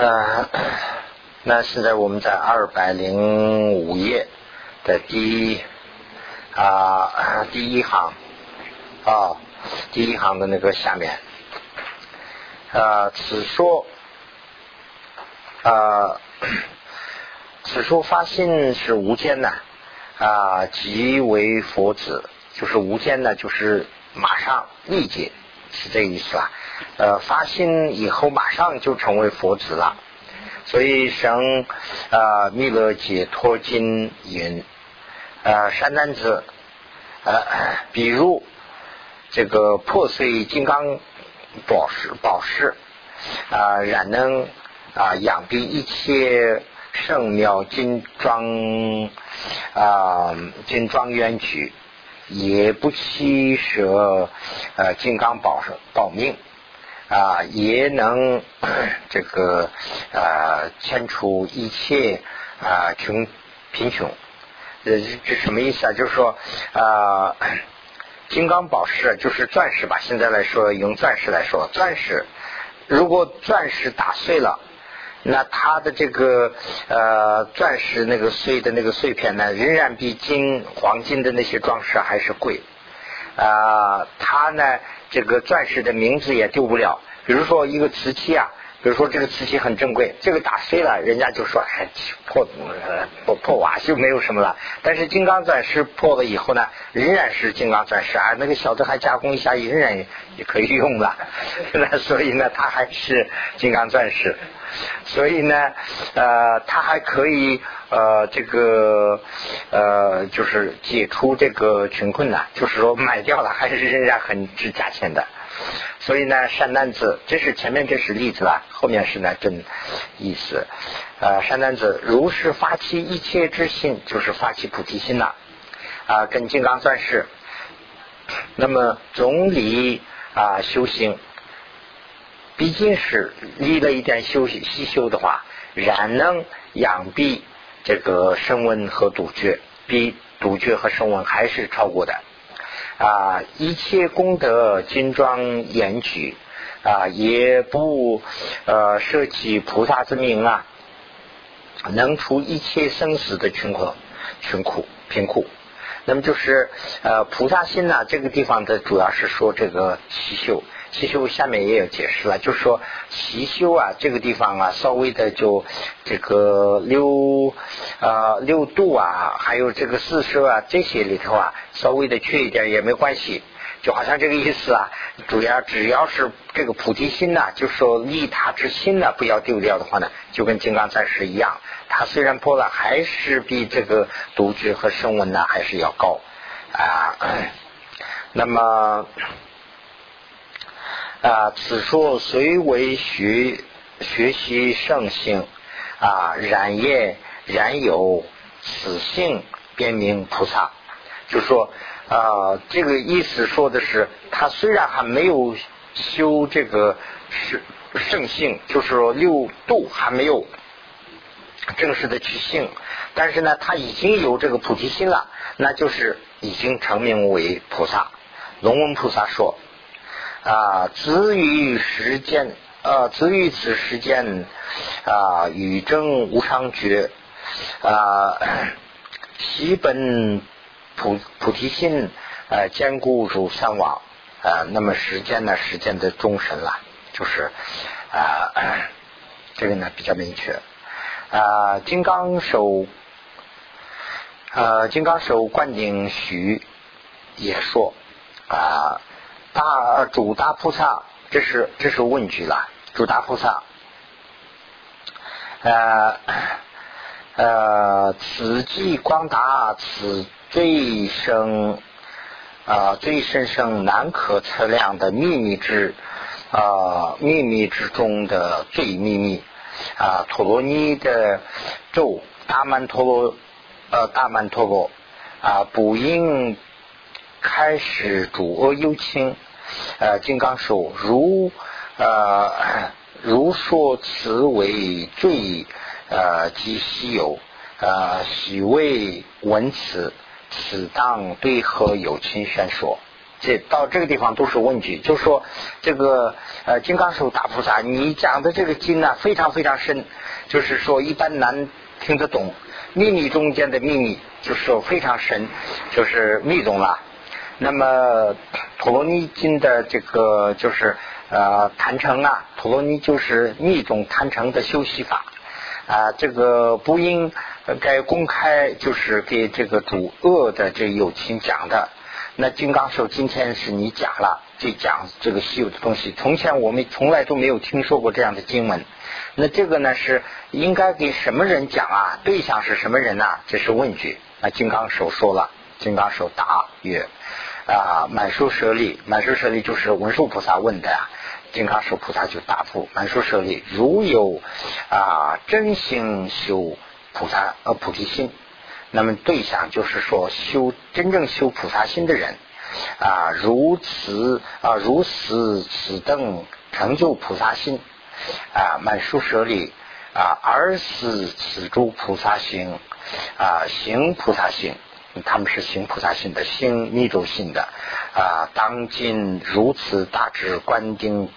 呃，那现在我们在二百零五页的第一啊第一行啊第一行的那个下面啊此说啊 此说发心是无间呐啊即为佛子，就是无间呢，就是马上立即是这个意思吧。呃，发心以后马上就成为佛子了，所以神啊弥勒解脱经云啊善男子呃，比如这个破碎金刚宝石宝石啊，然能啊养蔽一切圣妙金装啊金庄缘举，也不欺舍呃金刚宝宝命。啊，也能 这个啊，牵除一切啊穷贫穷，呃，这什么意思啊？就是说啊，金刚宝石就是钻石吧？现在来说，用钻石来说，钻石如果钻石打碎了，那它的这个呃钻石那个碎的那个碎片呢，仍然比金黄金的那些装饰还是贵啊，它呢？这个钻石的名字也丢不了。比如说一个瓷器啊，比如说这个瓷器很珍贵，这个打碎了，人家就说哎破呃破破瓦就没有什么了。但是金刚钻石破了以后呢，仍然是金刚钻石啊，那个小的还加工一下，仍然也可以用了。那 所以呢，它还是金刚钻石。所以呢，呃，它还可以呃这个呃就是解除这个穷困呢，就是说卖掉了还是仍然很值价钱的。所以呢，善男子，这是前面这是例子啊，后面是呢真意思。呃，善男子，如是发起一切之心，就是发起菩提心了啊，跟金刚钻石。那么总理啊修行。毕竟是离了一点休息息修的话，然能养蔽这个声闻和独觉，比独觉和声闻还是超过的啊！一切功德金庄严举啊，也不呃涉及菩萨之名啊，能除一切生死的穷苦、穷苦、贫苦。那么就是呃菩萨心呢，这个地方的主要是说这个七秀。其修下面也有解释了，就是说习修啊，这个地方啊，稍微的就这个六啊六度啊，还有这个四摄啊，这些里头啊，稍微的缺一点也没关系，就好像这个意思啊。主要只要是这个菩提心呐，就说利他之心呐，不要丢掉的话呢，就跟金刚钻石一样，它虽然破了，还是比这个独觉和声闻呢还是要高啊。那么。啊，此说虽为学学习圣性啊，然也然有此性，便名菩萨。就说啊，这个意思说的是，他虽然还没有修这个圣圣性，就是说六度还没有正式的去性，但是呢，他已经有这个菩提心了，那就是已经成名为菩萨。龙文菩萨说。啊，子于时间，呃，子于此时间，啊，与正无常觉，啊，其本菩菩提心，呃，坚固如三王，啊，那么时间呢，时间的终身了，就是啊，这个呢比较明确，啊，金刚手，呃，金刚手灌顶许也说，啊。大主大菩萨，这是这是问句了。主大菩萨，呃呃，此即光达，此最深啊最深深难可测量的秘密之啊秘密之中的最秘密啊陀罗尼的咒大曼陀罗呃大曼陀罗啊不应。开始主恶幽清，呃，金刚手如呃如说此为最呃及稀有，呃许为闻此，此当对何有清宣说？这到这个地方都是问句，就说这个呃金刚手大菩萨，你讲的这个经呢非常非常深，就是说一般难听得懂，秘密中间的秘密，就是说非常深，就是密宗了。那么陀罗尼经的这个就是呃坛城啊，陀罗尼就是密宗坛城的修习法啊，这个不应该公开，就是给这个主恶的这友情讲的。那金刚手今天是你讲了，就讲这个稀有的东西。从前我们从来都没有听说过这样的经文。那这个呢是应该给什么人讲啊？对象是什么人呢？这是问句。那金刚手说了，金刚手答曰：啊，满书舍利，满书舍利就是文殊菩萨问的呀。金刚手菩萨就答复满书舍利：如有啊真心修菩萨呃菩提心。那么对象就是说修真正修菩萨心的人啊，如此啊如此此等成就菩萨心啊，满书舍利啊，而是此诸菩萨心啊，行菩萨心，他们是行菩萨心的，行密咒心的啊。当今如此大智观定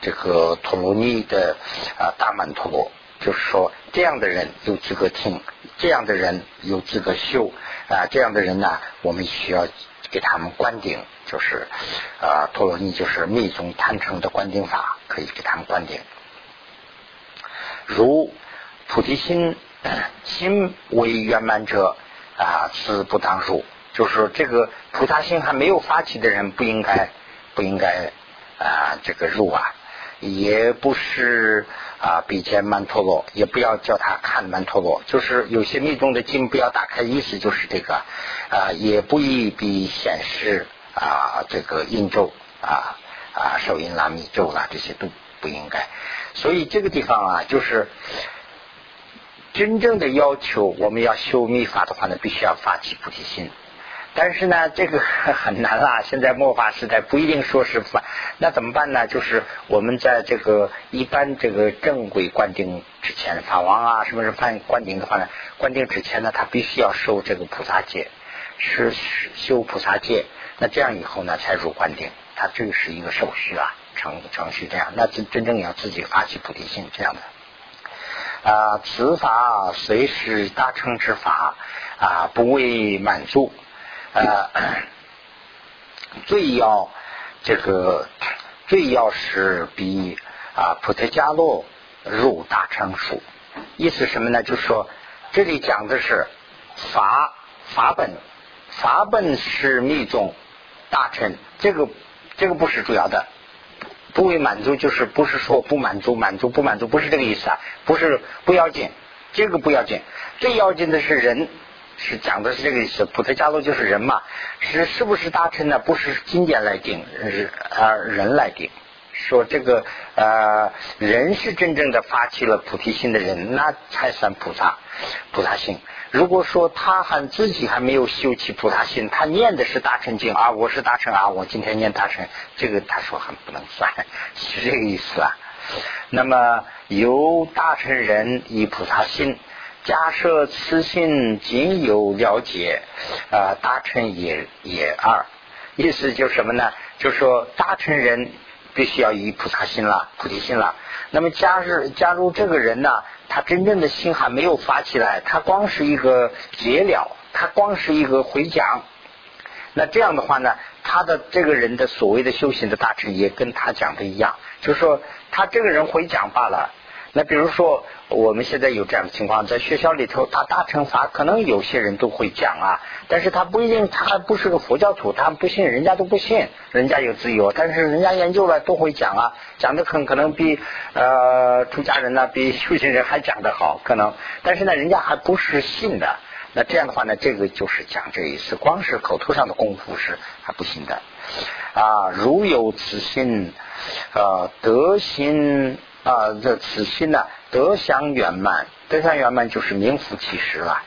这个陀罗尼的啊大曼陀罗。就是说，这样的人有资格听，这样的人有资格修啊，这样的人呢，我们需要给他们关顶，就是啊，陀罗尼就是密宗坛城的关顶法，可以给他们关顶。如菩提心心为圆满者啊，此不当入。就是说，这个菩萨心还没有发起的人，不应该不应该啊，这个入啊，也不是。啊，比肩曼陀罗，也不要叫他看曼陀罗，就是有些密宗的经不要打开，意思就是这个啊，也不宜比显示啊，这个印咒啊啊，手印拉密咒啦，这些都不应该。所以这个地方啊，就是真正的要求，我们要修密法的话呢，必须要发起菩提心。但是呢，这个 很难啦。现在末法时代不一定说是法，那怎么办呢？就是我们在这个一般这个正规灌顶之前，法王啊，什么是犯灌顶的话呢？灌顶之前呢，他必须要受这个菩萨戒，是修菩萨戒。那这样以后呢，才入灌顶。他这个是一个手续啊，程程序这样。那真真正要自己发起菩提心这样的啊，此法随时大乘之法啊，不为满足。呃，最要这个最要是比啊普特伽罗入大乘数，意思什么呢？就是说这里讲的是法法本，法本是密宗大乘，这个这个不是主要的，不为满足就是不是说不满足满足不满足不是这个意思啊，不是不要紧，这个不要紧，最要紧的是人。是讲的是这个意思，普特伽罗就是人嘛，是是不是大乘呢？不是经典来定，是啊人来定。说这个呃人是真正的发起了菩提心的人，那才算菩萨菩萨心。如果说他还自己还没有修起菩萨心，他念的是大乘经啊，我是大乘啊，我今天念大乘，这个他说还不能算，是这个意思啊。那么由大乘人以菩萨心。假设此心仅有了解，啊，大乘也也二，意思就是什么呢？就说大乘人必须要以菩萨心了，菩提心了。那么假如假如这个人呢，他真正的心还没有发起来，他光是一个结了，他光是一个回讲，那这样的话呢，他的这个人的所谓的修行的大成也跟他讲的一样，就是说他这个人回讲罢了。那比如说，我们现在有这样的情况，在学校里头，他大乘法可能有些人都会讲啊，但是他不一定，他还不是个佛教徒，他不信，人家都不信，人家有自由，但是人家研究了都会讲啊，讲的很可能比呃出家人呢，比修行人还讲得好，可能，但是呢，人家还不是信的，那这样的话呢，这个就是讲这一次，光是口头上的功夫是还不行的啊，如有此心，呃，德心。啊，这此心呢，得享圆满，得享圆满就是名副其实了。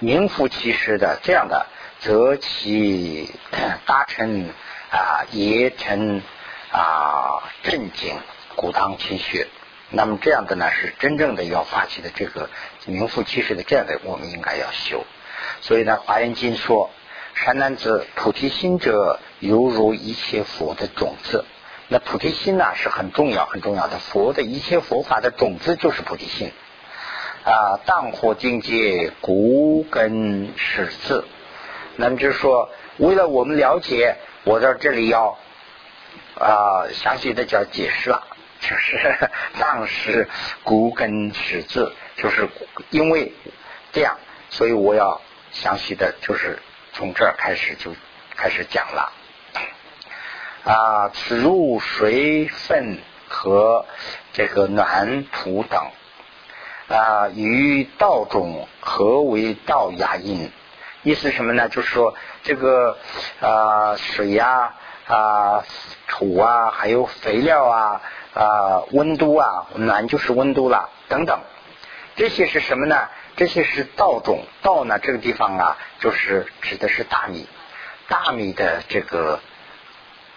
名副其实的这样的，则其大成啊，也成啊，正经古当亲学。那么这样的呢，是真正的要发起的这个名副其实的这样的，我们应该要修。所以呢，《华严经》说：“善男子，菩提心者，犹如一切佛的种子。那菩提心呢，是很重要很重要的。佛的一切佛法的种子就是菩提心啊。荡火境界，骨根始字。那么就是说，为了我们了解，我在这里要啊详细的叫解释了，就是当时骨根始字，就是因为这样，所以我要详细的就是。从这儿开始就开始讲了啊，此入水分和这个暖土等啊，与道中何为道牙印？意思什么呢？就是说这个啊水呀啊土啊，还有肥料啊啊温度啊暖就是温度了等等，这些是什么呢？这些是稻种，稻呢这个地方啊，就是指的是大米，大米的这个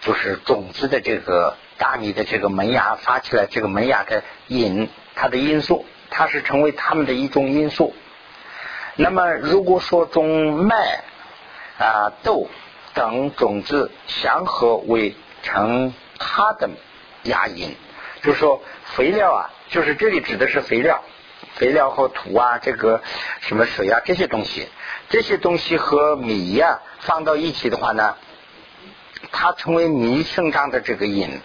就是种子的这个大米的这个萌芽发起来，这个萌芽的引，它的因素，它是成为它们的一种因素。那么如果说种麦啊豆等种子相合为成它的芽因，就是说肥料啊，就是这里指的是肥料。肥料和土啊，这个什么水啊，这些东西，这些东西和米呀放到一起的话呢，它成为米生长的这个因。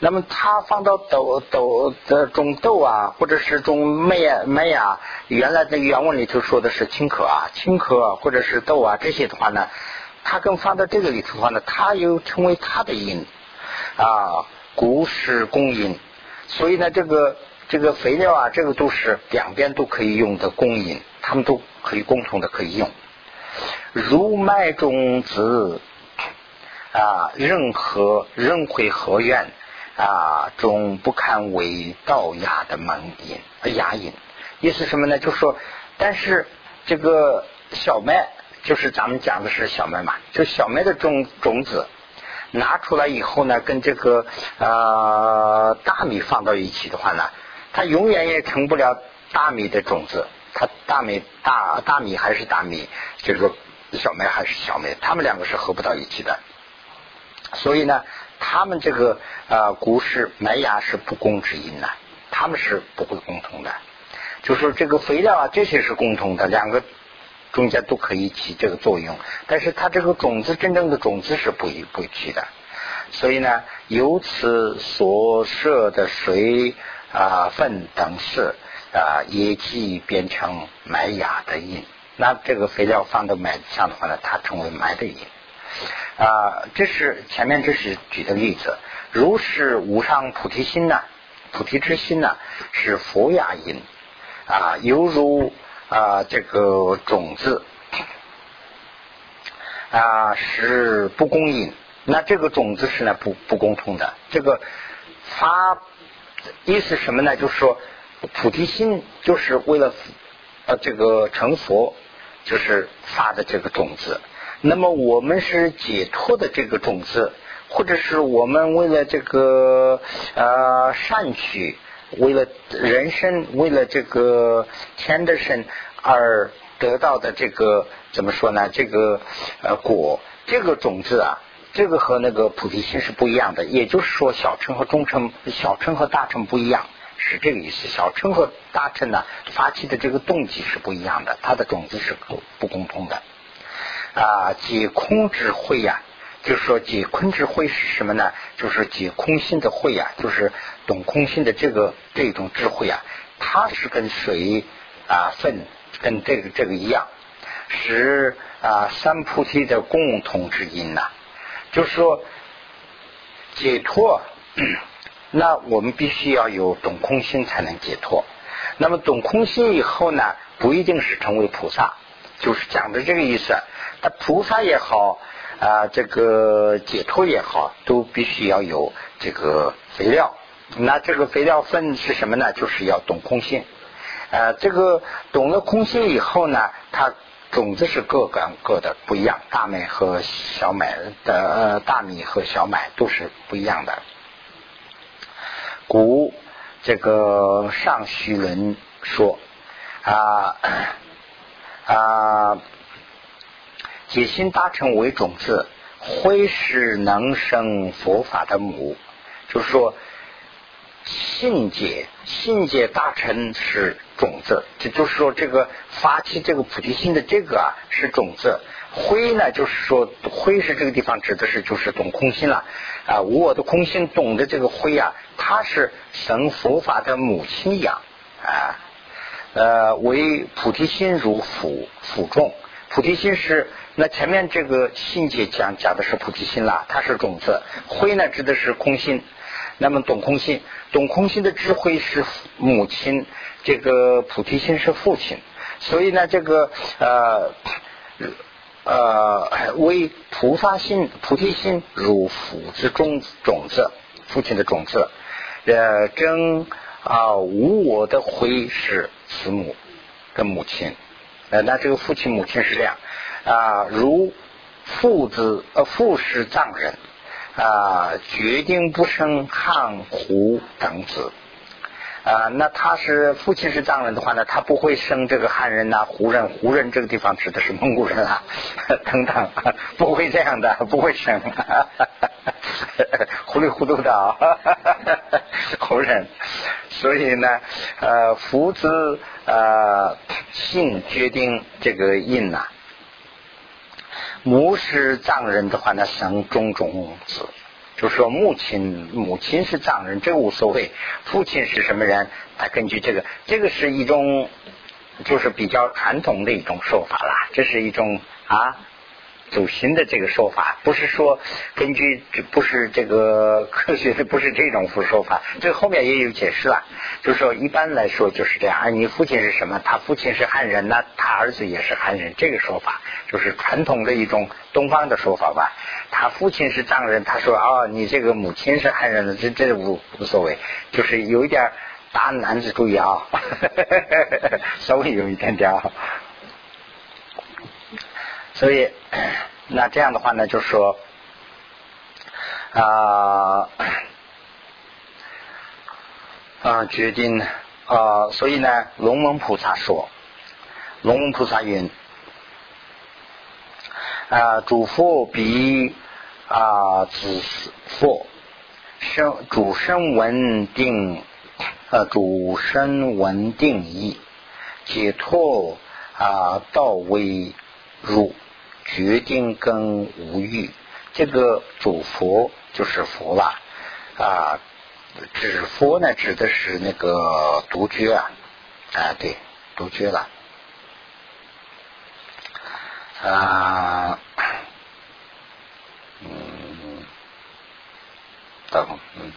那么它放到豆豆的种豆啊，或者是种麦麦啊，原来的原文里头说的是青稞啊，青稞或者是豆啊这些的话呢，它跟放到这个里头的话呢，它又成为它的因啊，谷是公因，所以呢这个。这个肥料啊，这个都是两边都可以用的供应，他们都可以共同的可以用。如麦种子啊，任何任会何愿啊，中不堪为道牙的门音牙音。意思什么呢？就说，但是这个小麦，就是咱们讲的是小麦嘛，就小麦的种种子拿出来以后呢，跟这个呃大米放到一起的话呢。它永远也成不了大米的种子，它大米大大米还是大米，就是说小麦还是小麦，它们两个是合不到一起的。所以呢，他们这个呃谷是埋芽是不共之音呢，他们是不会共同的。就说这个肥料啊，这些是共同的，两个中间都可以起这个作用，但是它这个种子真正的种子是不不起的。所以呢，由此所设的水。啊，粪等是啊，也即变成埋芽的因。那这个肥料放到麦子上的话呢，它成为埋的因。啊，这是前面这是举的例子。如是无上菩提心呢，菩提之心呢，是佛雅因啊，犹如啊这个种子啊是不公因。那这个种子是呢不不共通的。这个发。意思什么呢？就是说，菩提心就是为了呃这个成佛，就是发的这个种子。那么我们是解脱的这个种子，或者是我们为了这个呃善取，为了人生，为了这个天的身而得到的这个怎么说呢？这个呃果，这个种子啊。这个和那个菩提心是不一样的，也就是说，小乘和中乘、小乘和大乘不一样，是这个意思。小乘和大乘呢，发起的这个动机是不一样的，它的种子是不不共通的。啊，解空之慧呀，就是说解空之慧是什么呢？就是解空心的慧呀，就是懂空心的这个这种智慧啊，它是跟水啊、粪跟这个这个一样，是啊三菩提的共同之因呐。就是说，解脱，那我们必须要有懂空心才能解脱。那么懂空心以后呢，不一定是成为菩萨，就是讲的这个意思。他菩萨也好啊，这个解脱也好，都必须要有这个肥料。那这个肥料分是什么呢？就是要懂空心。呃，这个懂了空心以后呢，它。种子是各干各的不一样，大麦和小麦的呃大米和小麦都是不一样的。古这个上虚论说啊啊，解心大乘为种子，灰是能生佛法的母，就是说。信解信解大成是种子，这就是说这个发起这个菩提心的这个啊是种子。灰呢，就是说灰是这个地方指的是就是懂空心了啊无，我的空心懂得这个灰啊，它是神佛法的母亲一样啊。呃，为菩提心如辅辅众，菩提心是那前面这个信解讲讲的是菩提心啦，它是种子。灰呢，指的是空心。那么懂空心，懂空心的智慧是母亲，这个菩提心是父亲，所以呢，这个呃呃为菩萨心、菩提心如父之种种子，父亲的种子，呃真啊无我的灰是慈母跟母亲，呃那这个父亲母亲是这样啊，如父子呃父是藏人。啊，决定不生汉胡等子啊。那他是父亲是藏人的话呢，他不会生这个汉人呐、胡人。胡人这个地方指的是蒙古人啊，等等，不会这样的，不会生，糊里糊涂的啊，胡人。所以呢，呃，父子呃姓决定这个印呐。母是藏人的话那，生种种子，就说母亲母亲是藏人，这无所谓。父亲是什么人？他根据这个，这个是一种就是比较传统的一种说法啦，这是一种啊。祖先的这个说法，不是说根据不是这个科学的，不是这种说法。这后面也有解释了，就是说一般来说就是这样。啊，你父亲是什么？他父亲是汉人，那他儿子也是汉人。这个说法就是传统的一种东方的说法吧。他父亲是藏人，他说哦，你这个母亲是汉人的，这这无无所谓，就是有一点大男子主义啊，稍微有一点点啊。所以，那这样的话呢，就说啊啊，决定啊，所以呢，龙门菩萨说，龙门菩萨云啊，主佛比啊子佛生主生文定呃主生文定义解脱啊到位入。决定跟无欲，这个主佛就是佛了啊。指佛呢，指的是那个独觉啊，啊对，独觉了啊，嗯，等，嗯，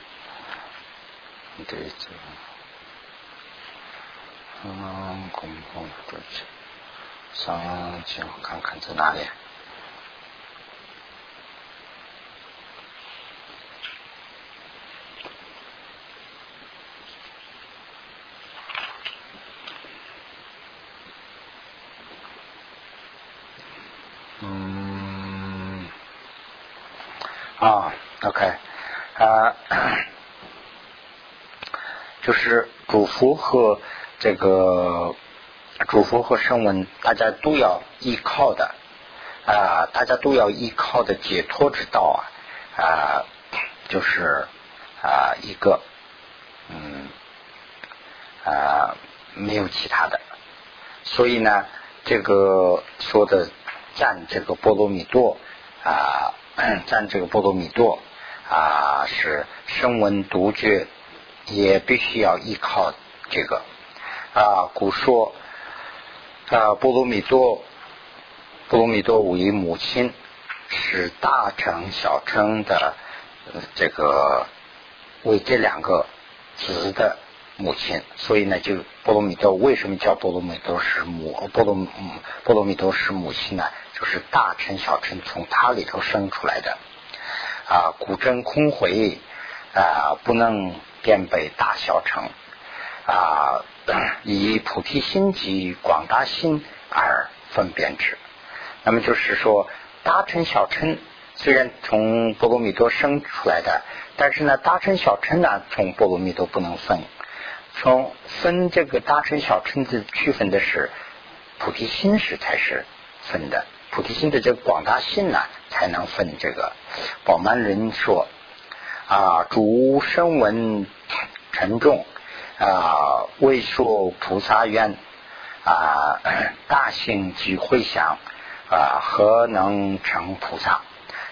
对这，嗯，公共独觉。上去看看在哪里？嗯，啊，OK，啊，就是主符和这个。主佛和声闻，大家都要依靠的啊，大家都要依靠的解脱之道啊啊，就是啊一个嗯啊没有其他的，所以呢，这个说的赞这个波罗蜜多啊，赞这个波罗蜜多啊，是声闻独觉也必须要依靠这个啊，古说。啊，波罗蜜多，波罗蜜多为母亲，是大乘小乘的这个为这两个子的母亲，所以呢，就波罗蜜多为什么叫波罗蜜多是母？波罗波罗蜜多是母亲呢？就是大乘小乘从它里头生出来的啊，古真空回啊，不能辨北大小乘啊。以菩提心及广大心而分辨之，那么就是说，大乘小乘虽然从波罗蜜多生出来的，但是呢，大乘小乘呢，从波罗蜜多不能分。从分这个大乘小乘的区分的是菩提心时才是分的，菩提心的这个广大心呢，才能分这个。宝曼人说啊，主声闻沉重啊，为说菩萨愿啊，大行即会想啊，何能成菩萨？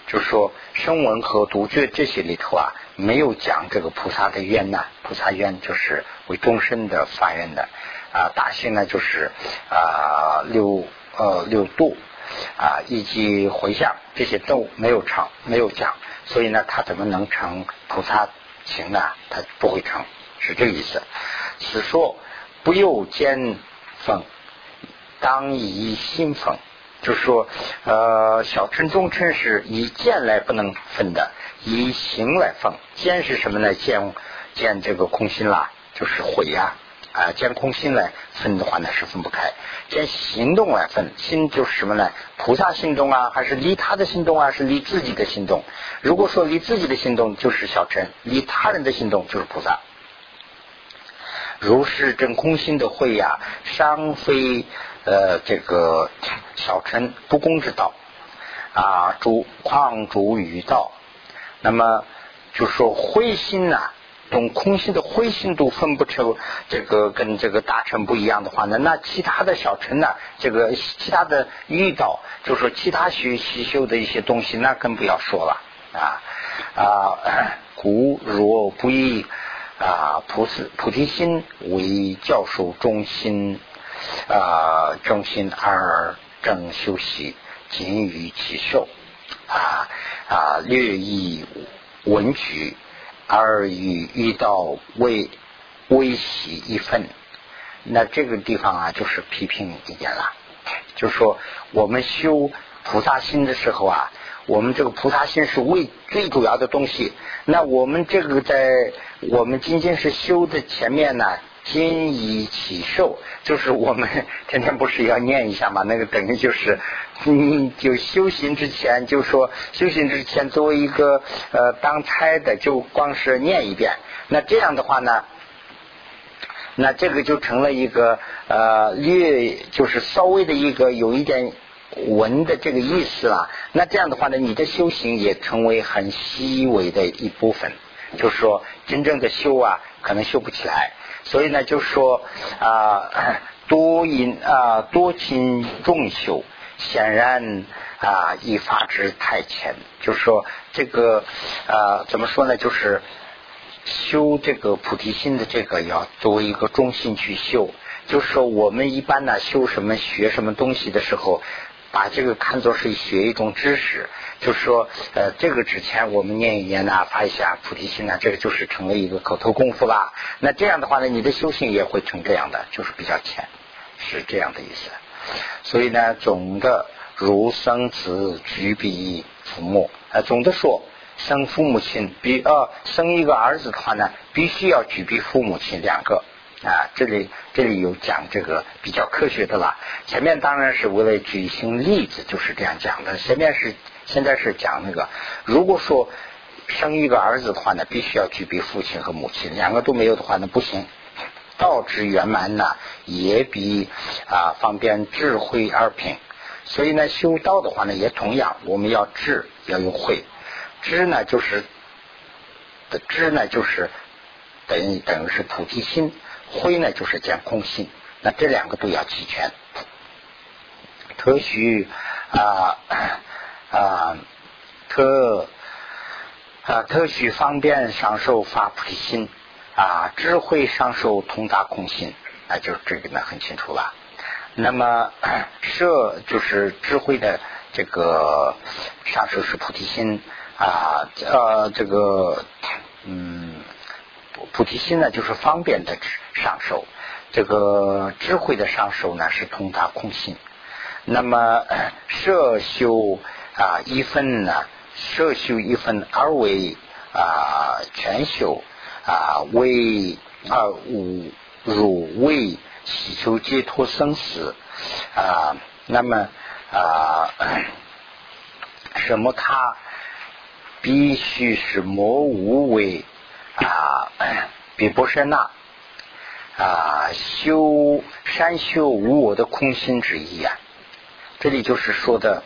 就是说，声闻和独觉这些里头啊，没有讲这个菩萨的愿呐。菩萨愿就是为众生的发愿的啊，大行呢就是啊六呃六度啊以及回向这些都没有成没有讲，所以呢，他怎么能成菩萨行呢？他不会成，是这个意思。此说不由见分，当以心分。就是说，呃，小乘中乘是以见来不能分的，以行来分。见是什么呢？见见这个空心啦，就是毁呀啊！见空心来分的话呢，是分不开。见行动来分，心就是什么呢？菩萨心动啊，还是离他的心动啊？是离自己的心动。如果说离自己的心动就是小乘，离他人的心动就是菩萨。如是真空心的慧呀，尚非。呃，这个小乘不公之道啊，主况主于道。那么就说灰心呐，懂空心的灰心都分不出这个跟这个大乘不一样的话呢，那其他的小乘呢，这个其他的遇到，就说其他学习修的一些东西，那更不要说了啊啊，故若不以啊菩萨菩提心为教授中心。啊，中心而正修习，仅于其受啊啊，略以文举而与遇到微微习一分。那这个地方啊，就是批评一点了，就是说我们修菩萨心的时候啊，我们这个菩萨心是为最主要的东西。那我们这个在我们今天是修的前面呢。今以起受，就是我们天天不是要念一下嘛？那个等于就是，你就修行之前就说修行之前作为一个呃当差的，就光是念一遍。那这样的话呢，那这个就成了一个呃略就是稍微的一个有一点文的这个意思了。那这样的话呢，你的修行也成为很细微的一部分。就是说，真正的修啊，可能修不起来。所以呢，就说啊，多因啊，多亲重修，显然啊，一发之太浅。就是说，这个啊，怎么说呢？就是修这个菩提心的这个，要作为一个中心去修。就是说，我们一般呢，修什么、学什么东西的时候。把这个看作是学一种知识，就是说，呃，这个之前我们念一念呐，发一下菩提心呐，这个就是成了一个口头功夫啦。那这样的话呢，你的修行也会成这样的，就是比较浅，是这样的意思。所以呢，总的如生子举比父母，呃，总的说，生父母亲比呃生一个儿子的话呢，必须要举比父母亲两个。啊，这里这里有讲这个比较科学的了。前面当然是为了举行例子，就是这样讲的。前面是现在是讲那个，如果说生一个儿子的话呢，必须要具备父亲和母亲，两个都没有的话呢不行。道之圆满呢，也比啊方便智慧二品。所以呢，修道的话呢，也同样，我们要智要有慧。知呢就是的知呢就是等于等于是菩提心。灰呢就是讲空性，那这两个都要齐全。特许啊啊特啊特许方便上受发菩提心啊智慧上受通达空性，那就这个呢很清楚了。那么设就是智慧的这个上受是菩提心啊呃这个嗯。菩提心呢，就是方便的上手；这个智慧的上手呢，是通达空性。那么摄修啊一分呢，摄修一分而为啊全修啊为啊五如为祈求解脱生死啊。那么啊什么？他必须是莫无为。啊，比波舍那啊，修山修无我的空心之意啊，这里就是说的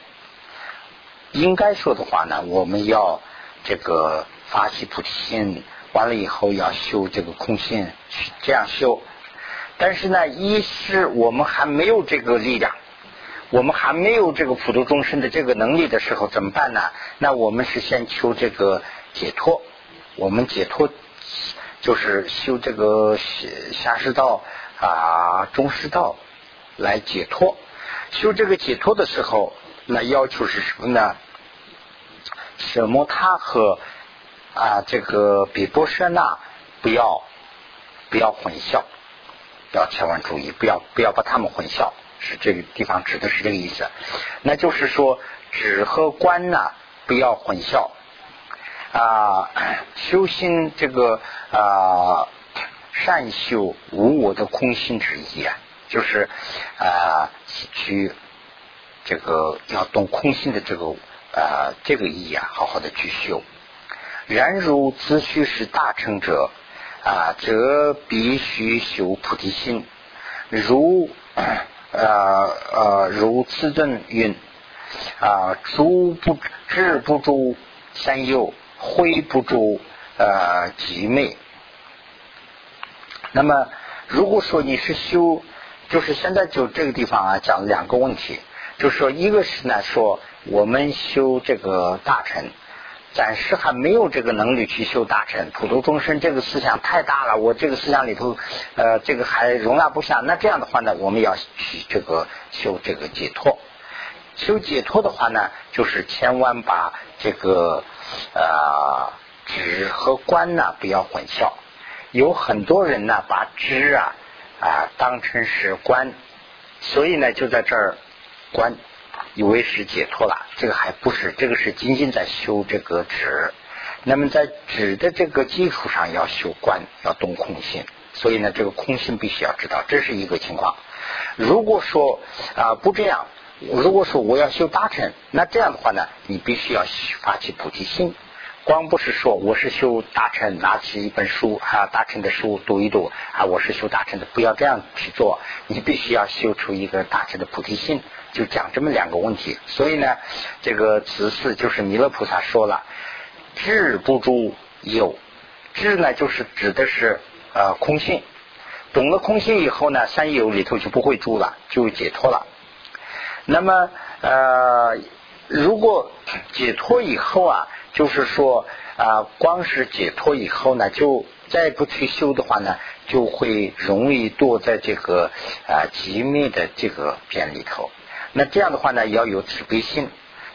应该说的话呢，我们要这个发起菩提心，完了以后要修这个空心，这样修。但是呢，一是我们还没有这个力量，我们还没有这个普度众生的这个能力的时候，怎么办呢？那我们是先求这个解脱，我们解脱就是修这个下下士道啊、中士道来解脱。修这个解脱的时候，那要求是什么呢？什么？他和啊这个比波舍那不要不要混淆。要千万注意，不要不要把他们混淆，是这个地方指的是这个意思。那就是说，只和观呢，不要混淆啊。修心这个啊，善修无我的空心之意啊，就是啊，去这个要动空心的这个啊这个意啊，好好的去修。然如自须是大成者。啊，则必须修菩提心，如呃呃如此尊云啊，诸不智不诸三有，挥不住呃极昧。那么，如果说你是修，就是现在就这个地方啊，讲两个问题，就是说，一个是呢，说我们修这个大乘。暂时还没有这个能力去修大乘，普度众生这个思想太大了，我这个思想里头，呃，这个还容纳不下。那这样的话呢，我们要去这个修这个解脱。修解脱的话呢，就是千万把这个呃知和观呢不要混淆。有很多人呢把知啊啊当成是观，所以呢就在这儿观。以为是解脱了，这个还不是，这个是仅仅在修这个止。那么在止的这个基础上要修观，要动空性。所以呢，这个空性必须要知道，这是一个情况。如果说啊不这样，如果说我要修大乘，那这样的话呢，你必须要发起菩提心。光不是说我是修大乘，拿起一本书啊，大乘的书读一读啊，我是修大乘的，不要这样去做。你必须要修出一个大乘的菩提心。就讲这么两个问题，所以呢，这个此事就是弥勒菩萨说了，智不住有，智呢就是指的是呃空性，懂了空性以后呢，三有里头就不会住了，就解脱了。那么呃，如果解脱以后啊，就是说啊，光是解脱以后呢，就再不去修的话呢，就会容易堕在这个啊极灭的这个边里头。那这样的话呢，要有慈悲心，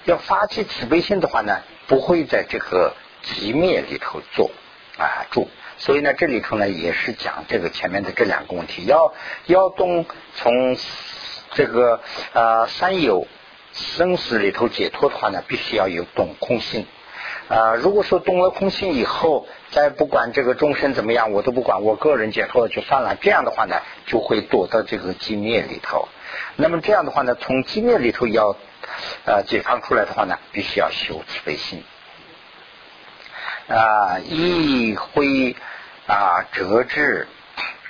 要发起慈悲心的话呢，不会在这个极灭里头做啊住。所以呢，这里头呢也是讲这个前面的这两个问题，要要动从这个啊三有生死里头解脱的话呢，必须要有懂空性啊。如果说懂了空性以后，再不管这个众生怎么样，我都不管，我个人解脱了就算了。这样的话呢，就会躲到这个寂灭里头。那么这样的话呢，从寂灭里头要呃解放出来的话呢，必须要修慈悲心啊，一挥啊折至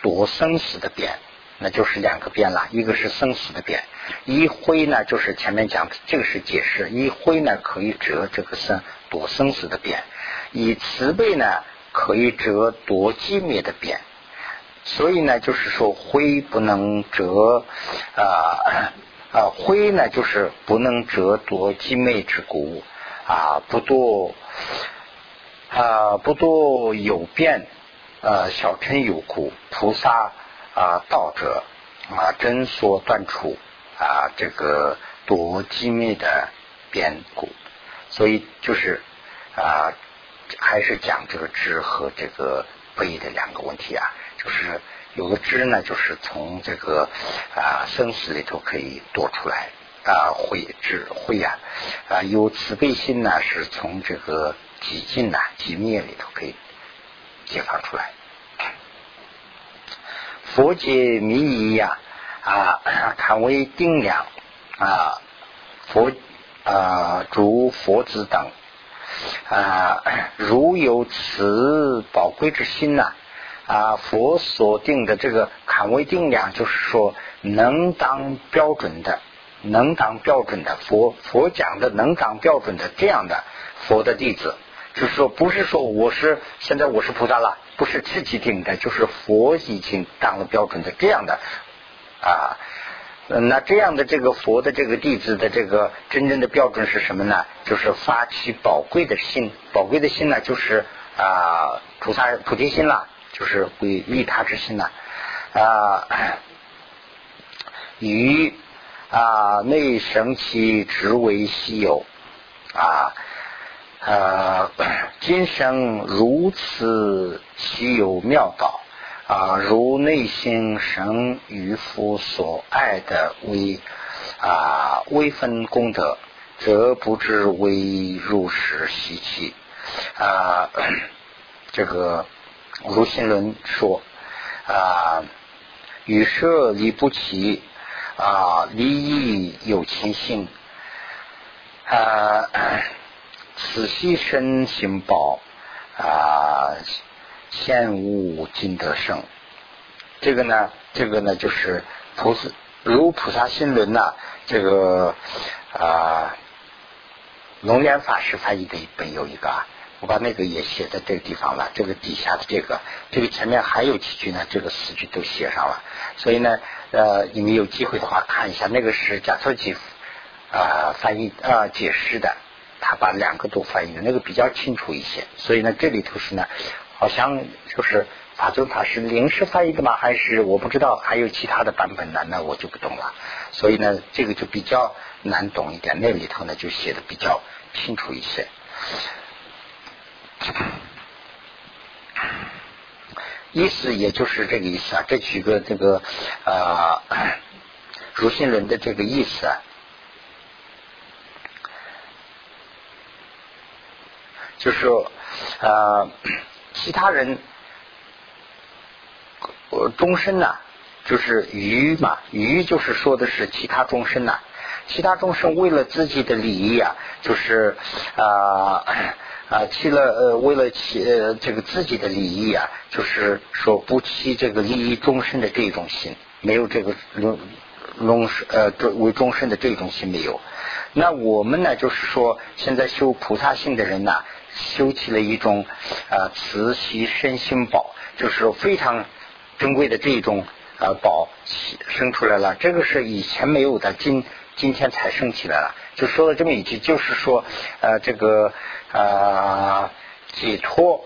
夺生死的边，那就是两个变了，一个是生死的变，一挥呢就是前面讲的这个是解释，一挥呢可以折这个生夺生死的变，以慈悲呢可以折夺寂灭的变。所以呢，就是说灰不能折啊啊，灰呢就是不能折夺寂灭之故啊，不多啊，不多有变啊，小乘有苦，菩萨啊道者啊真所断除啊，这个夺机密的变故，所以就是啊，还是讲这个知和这个悲的两个问题啊。就是有个知呢，就是从这个啊生死里头可以多出来啊慧智慧呀啊有慈悲心呢，是从这个寂静呐寂灭里头可以解放出来。佛解迷疑呀啊 堪为定量啊佛啊诸佛子等啊 如有此宝贵之心呐。啊，佛所定的这个坎位定量，就是说能当标准的能当标准的佛佛讲的能当标准的这样的佛的弟子，就是说不是说我是现在我是菩萨了，不是自己定的，就是佛已经当了标准的这样的啊。那这样的这个佛的这个弟子的这个真正的标准是什么呢？就是发起宝贵的心，宝贵的心呢，就是啊菩萨菩提心啦，就是为利他之心呐啊与啊内生其直为稀有啊呃今生如此稀有妙道。啊，如内心生渔夫所爱的微啊微分功德，则不知为入世习气啊。这个如心论说啊，与舍离不齐啊，离异有情性啊，此系身心宝啊。现无尽得胜，这个呢，这个呢，就是菩萨如菩萨心轮呐，这个啊，龙岩法师翻译的一本有一个，啊，我把那个也写在这个地方了。这个底下的这个，这个前面还有几句呢，这个四句都写上了。所以呢，呃，你们有机会的话看一下，那个是贾措吉啊翻译啊解释的，他把两个都翻译的那个比较清楚一些。所以呢，这里头是呢。好像就是法尊法师临时翻译的吗？还是我不知道还有其他的版本呢？那我就不懂了。所以呢，这个就比较难懂一点。那里头呢就写的比较清楚一些。意思也就是这个意思啊。这几个这个啊，如心论的这个意思啊，就是说啊。其他人，终身呐，就是愚嘛，愚就是说的是其他终身呐。其他众生为了自己的利益啊，就是啊啊，弃了呃，为了弃呃这个自己的利益啊，就是说不弃这个利益终身的这种心，没有这个龙龙呃为终身的这种心没有。那我们呢，就是说现在修菩萨性的人呐。修起了一种啊慈喜身心宝，就是非常珍贵的这一种啊宝生出来了。这个是以前没有的，今今天才生起来了。就说了这么一句，就是说呃这个啊解脱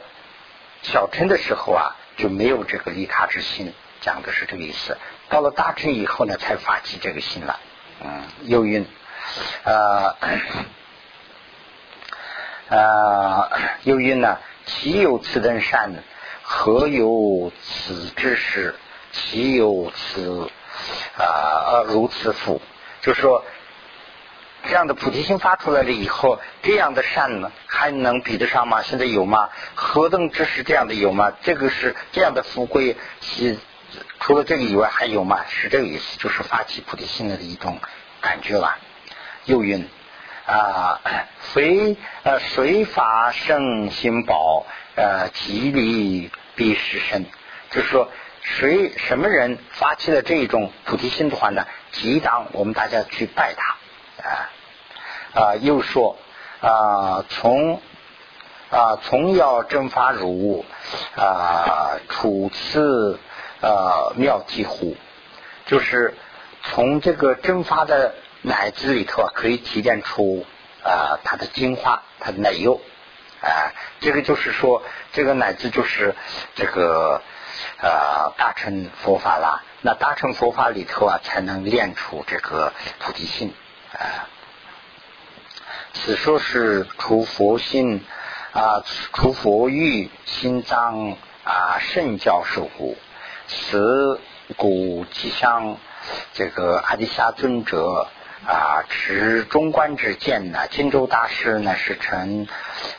小乘的时候啊就没有这个利他之心，讲的是这个意思。到了大乘以后呢，才发起这个心了。嗯，又云啊。啊，又云呢？岂有此等善？何有此之事？岂有此啊如此福？就是说，这样的菩提心发出来了以后，这样的善呢，还能比得上吗？现在有吗？何等之事这样的有吗？这个是这样的富贵，其除了这个以外还有吗？是这个意思，就是发起菩提心的一种感觉吧。又云。啊，随呃随法生心宝，呃吉利必失身。就是说，谁什么人发起了这一种菩提心的话呢？即当我们大家去拜他啊啊！又说啊，从啊从要真发如啊处次呃妙体乎？就是从这个蒸发的。奶子里头啊，可以提炼出啊它的精华，它的奶油啊，这个就是说，这个奶汁就是这个啊大乘佛法啦。那大乘佛法里头啊，才能练出这个菩提心啊。此说是除佛心啊，除佛欲心脏啊肾教授乎？此古吉祥这个阿底夏尊者。啊，持中观之见呢？金州大师呢是成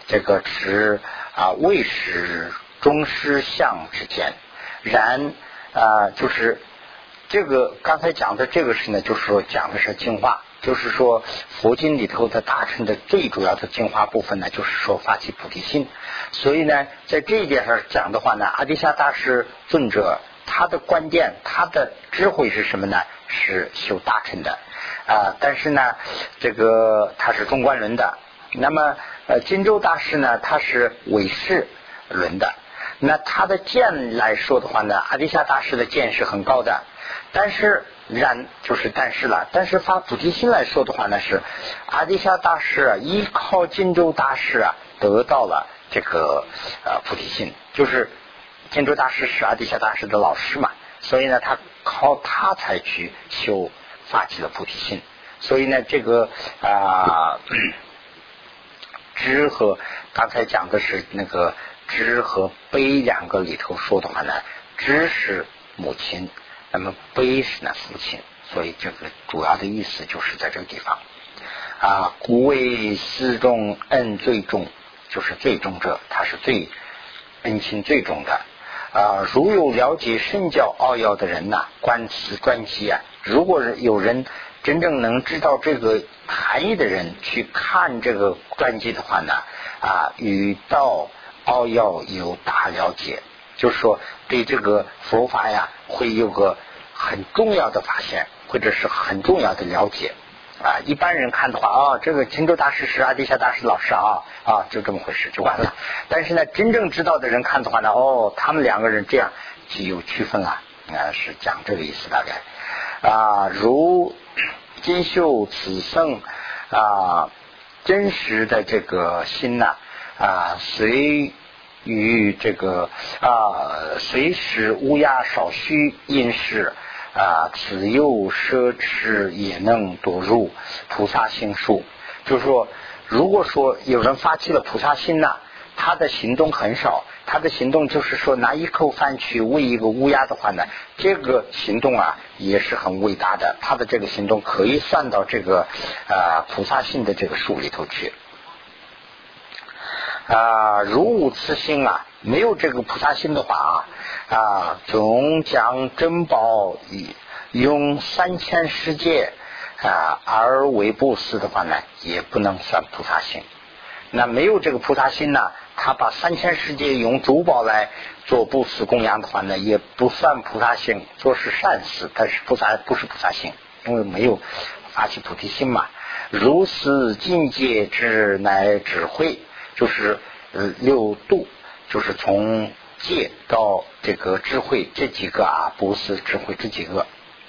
这个持啊未始中师相之见。然啊，就是这个刚才讲的这个是呢，就是说讲的是净化，就是说佛经里头的大乘的最主要的净化部分呢，就是说发起菩提心。所以呢，在这一点上讲的话呢，阿底夏大师尊者他的观点，他的智慧是什么呢？是修大乘的啊，但是呢，这个他是中观轮的。那么呃，金州大师呢，他是唯识轮的。那他的剑来说的话呢，阿底夏大师的剑是很高的，但是然就是但是了，但是发菩提心来说的话呢，是阿底夏大师啊依靠金州大师啊，得到了这个呃菩提心，就是金州大师是阿底夏大师的老师嘛，所以呢，他靠他才去修发起了菩提心，所以呢，这个啊 知和刚才讲的是那个。知和悲两个里头说的话呢，知是母亲，那么悲是呢父亲，所以这个主要的意思就是在这个地方啊。故为思重恩最重，就是最重者，他是最恩情最重的啊。如有了解圣教奥要的人呐，观此专辑啊，如果有人真正能知道这个含义的人去看这个传记的话呢啊，与道。奥要有大了解，就是说对这个佛法呀，会有个很重要的发现，或者是很重要的了解啊。一般人看的话，哦，这个青州大师是阿底下大师老师啊，啊，就这么回事就完了。但是呢，真正知道的人看的话呢，哦，他们两个人这样就有区分了，啊，是讲这个意思大概啊。如金秀此生啊，真实的这个心呐。啊，随于这个啊，随时乌鸦少须因事啊，此又奢侈也能堕入菩萨心术。就是说，如果说有人发起了菩萨心呐，他的行动很少，他的行动就是说拿一口饭去喂一个乌鸦的话呢，这个行动啊也是很伟大的，他的这个行动可以算到这个啊菩萨心的这个数里头去。啊，如无此心啊，没有这个菩萨心的话啊，啊，总将珍宝以用三千世界啊而为布施的话呢，也不能算菩萨心。那没有这个菩萨心呢，他把三千世界用珠宝来做布施供养的话呢，也不算菩萨心，做是善事，但是菩萨不是菩萨心，因为没有发起菩提心嘛。如是境界之乃智慧。就是呃六度，就是从戒到这个智慧这几个啊，不是智慧这几个，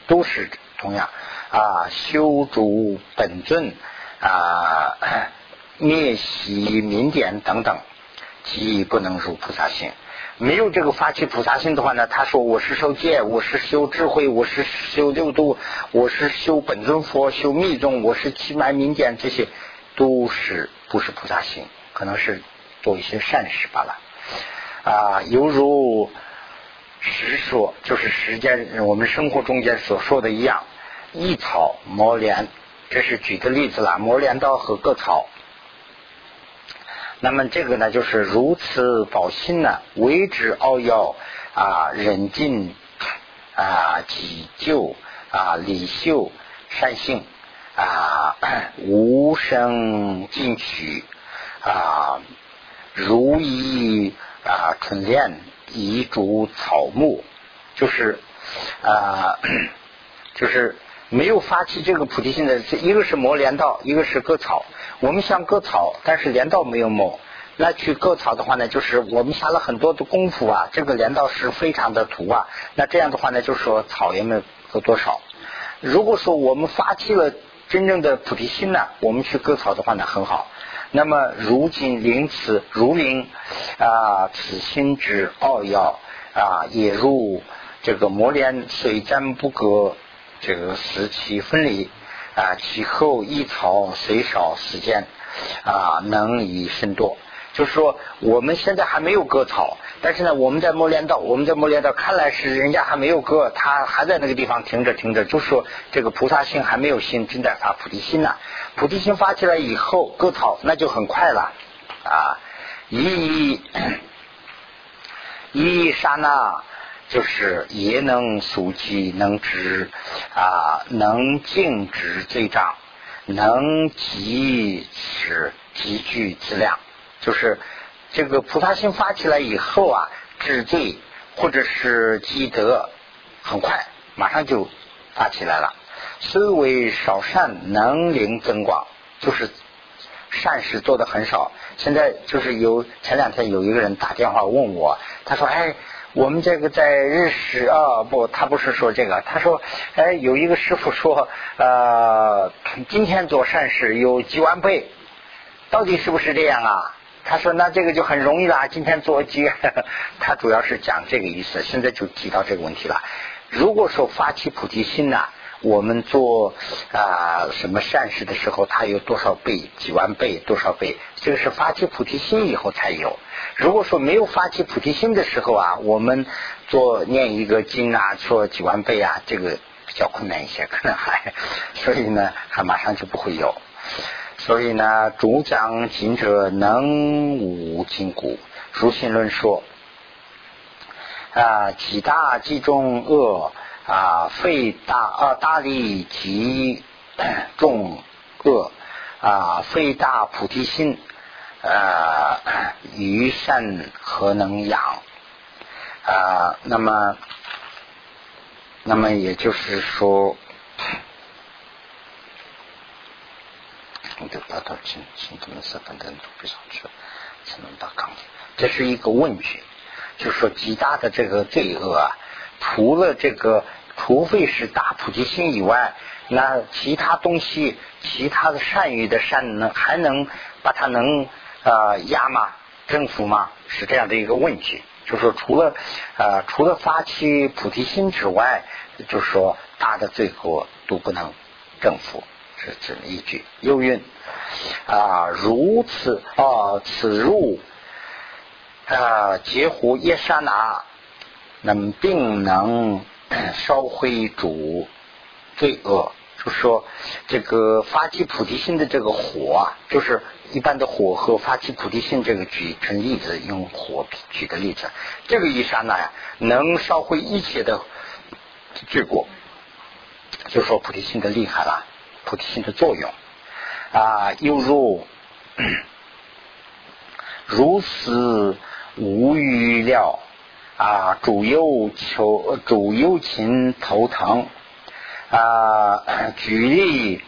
都是同样啊，修诸本尊啊，灭习明点等等，即不能入菩萨心。没有这个发起菩萨心的话呢，他说我是受戒，我是修智慧，我是修六度，我是修本尊佛，修密宗，我是七埋明点，这些都是不是菩萨心。可能是做一些善事罢了啊，犹如实说，就是时间我们生活中间所说的一样，一草磨莲，这是举的例子了。磨镰刀和割草，那么这个呢，就是如此保心呢，为之奥要啊，忍尽啊，己救啊，礼秀善性啊，无声进取。啊，如意啊，春莲一株草木，就是啊，就是没有发起这个菩提心的，一个是磨镰刀，一个是割草。我们想割草，但是镰刀没有磨。那去割草的话呢，就是我们下了很多的功夫啊，这个镰刀是非常的土啊。那这样的话呢，就是说草也没有割多少。如果说我们发起了真正的菩提心呢，我们去割草的话呢，很好。那么如今临此如临啊，此心之奥要啊，也如这个磨练虽暂不隔这个时期分离啊，其后一草虽少时间啊，能以甚多。就是说，我们现在还没有割草，但是呢，我们在磨练道，我们在磨练道，看来是人家还没有割，他还在那个地方停着停着，就说这个菩萨心还没有心，正在发菩提心呢。菩提心发起来以后，割草那就很快了啊！一一刹那，就是也能速记，能知啊，能静止罪障，能即是积聚资量。就是这个菩萨心发起来以后啊，治罪或者是积德，很快马上就发起来了。虽为少善，能灵增广，就是善事做的很少。现在就是有前两天有一个人打电话问我，他说：“哎，我们这个在日食啊，不，他不是说这个，他说，哎，有一个师傅说，呃，今天做善事有几万倍，到底是不是这样啊？”他说：“那这个就很容易啦，今天做几，他主要是讲这个意思。现在就提到这个问题了。如果说发起菩提心呢？”我们做啊什么善事的时候，它有多少倍、几万倍、多少倍？这个是发起菩提心以后才有。如果说没有发起菩提心的时候啊，我们做念一个经啊，说几万倍啊，这个比较困难一些，可能还，所以呢，还马上就不会有。所以呢，主讲经者能无筋骨，如心论说啊，几大几中恶。啊，费大啊，大力极重 恶啊，费大菩提心啊，于善何能养啊？那么，那么也就是说，你得达到清清净的色等等都不上去了，才能到刚这是一个问句，就是说极大的这个罪恶啊。除了这个，除非是大菩提心以外，那其他东西，其他的善语的善能还能把它能呃压吗？征服吗？是这样的一个问题。就是说，除了呃除了发起菩提心之外，就是说大的罪过都不能征服，是这么一句。又云啊，如此啊，此入啊，截胡耶沙那。那么并能 烧灰煮罪恶，就说这个发起菩提心的这个火啊，就是一般的火和发起菩提心这个举成例子，用火举的例子，这个一刹那呀，能烧毁一切的罪过，就说菩提心的厉害了，菩提心的作用啊，犹如如此无余料。啊，主右求主右琴头疼啊，举例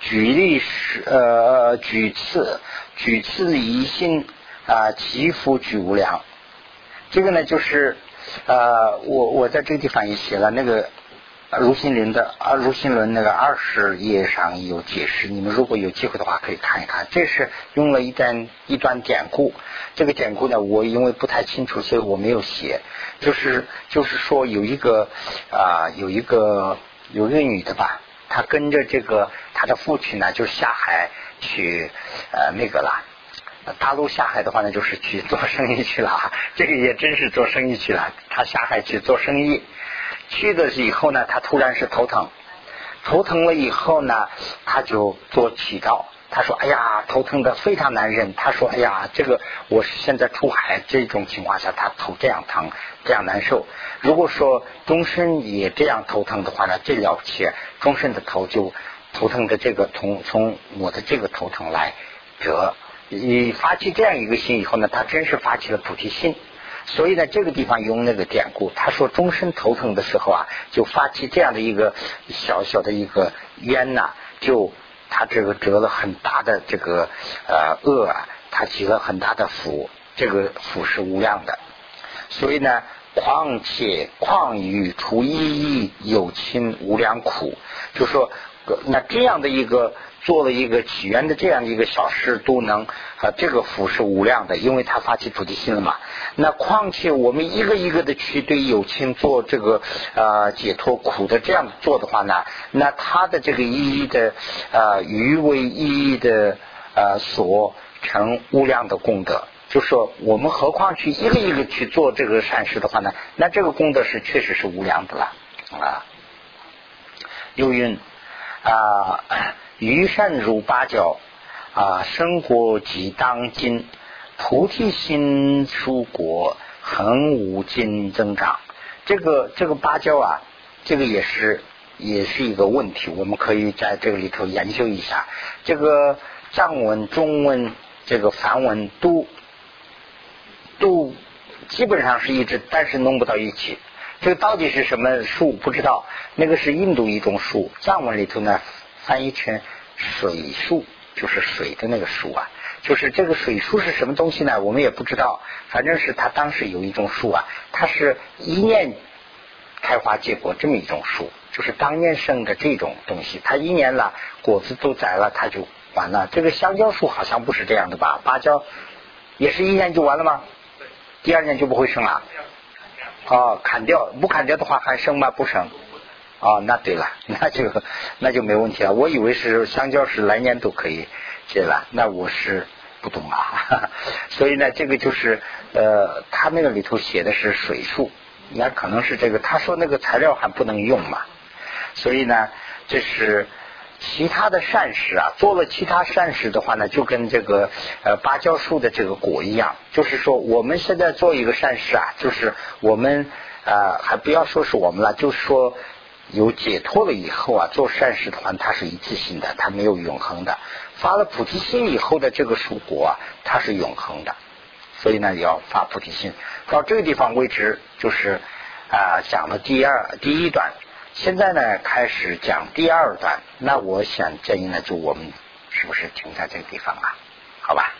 举例是呃举次举次疑心啊，其福举无量。这个呢，就是呃，我我在这个地方也写了那个。如心林的啊，如心轮那个二十页上有解释，你们如果有机会的话可以看一看。这是用了一段一段典故，这个典故呢，我因为不太清楚，所以我没有写。就是就是说有一个啊，有一个有一个女的吧，她跟着这个她的父亲呢，就下海去呃那个了。大陆下海的话呢，就是去做生意去了。这个也真是做生意去了，他下海去做生意。去的以后呢，他突然是头疼，头疼了以后呢，他就做祈祷。他说：“哎呀，头疼的非常难忍。”他说：“哎呀，这个我是现在出海这种情况下，他头这样疼，这样难受。如果说终身也这样头疼的话呢，最了不起，终身的头就头疼的这个从从我的这个头疼来得。你发起这样一个心以后呢，他真是发起了菩提心。”所以呢，这个地方用那个典故，他说终身头疼的时候啊，就发起这样的一个小小的一个冤呐，就他这个折了很大的这个呃恶啊，他积了很大的福，这个福是无量的。所以呢，况且况于除一义有亲无量苦，就说那这样的一个。做了一个起源的这样一个小事都能啊，这个福是无量的，因为他发起菩提心了嘛。那况且我们一个一个的去对有情做这个啊解脱苦的这样做的话呢，那他的这个意义的啊余为意义的啊所成无量的功德，就说我们何况去一个一个去做这个善事的话呢，那这个功德是确实是无量的了啊。又云啊。余善如八角啊，生活即当今，菩提心出国，恒无尽增长。这个这个芭蕉啊，这个也是也是一个问题，我们可以在这个里头研究一下。这个藏文、中文、这个梵文都都基本上是一致，但是弄不到一起。这个到底是什么树不知道，那个是印度一种树，藏文里头呢翻译成水树，就是水的那个树啊。就是这个水树是什么东西呢？我们也不知道，反正是它当时有一种树啊，它是一年开花结果这么一种树，就是当年生的这种东西，它一年了果子都摘了，它就完了。这个香蕉树好像不是这样的吧？芭蕉也是一年就完了吗？第二年就不会生了。哦，砍掉不砍掉的话还生吗？不生。哦，那对了，那就那就没问题了。我以为是香蕉是来年都可以。对了，那我是不懂啊，所以呢，这个就是呃，他那个里头写的是水树，那可能是这个，他说那个材料还不能用嘛，所以呢，这是其他的善事啊，做了其他善事的话呢，就跟这个呃芭蕉树的这个果一样，就是说我们现在做一个善事啊，就是我们啊，还不要说是我们了，就是说有解脱了以后啊，做善事的话，它是一次性的，它没有永恒的。发了菩提心以后的这个树果啊，它是永恒的，所以呢要发菩提心。到这个地方为止，就是啊讲了第二第一段，现在呢开始讲第二段。那我想建议呢，就我们是不是停在这个地方啊？好吧。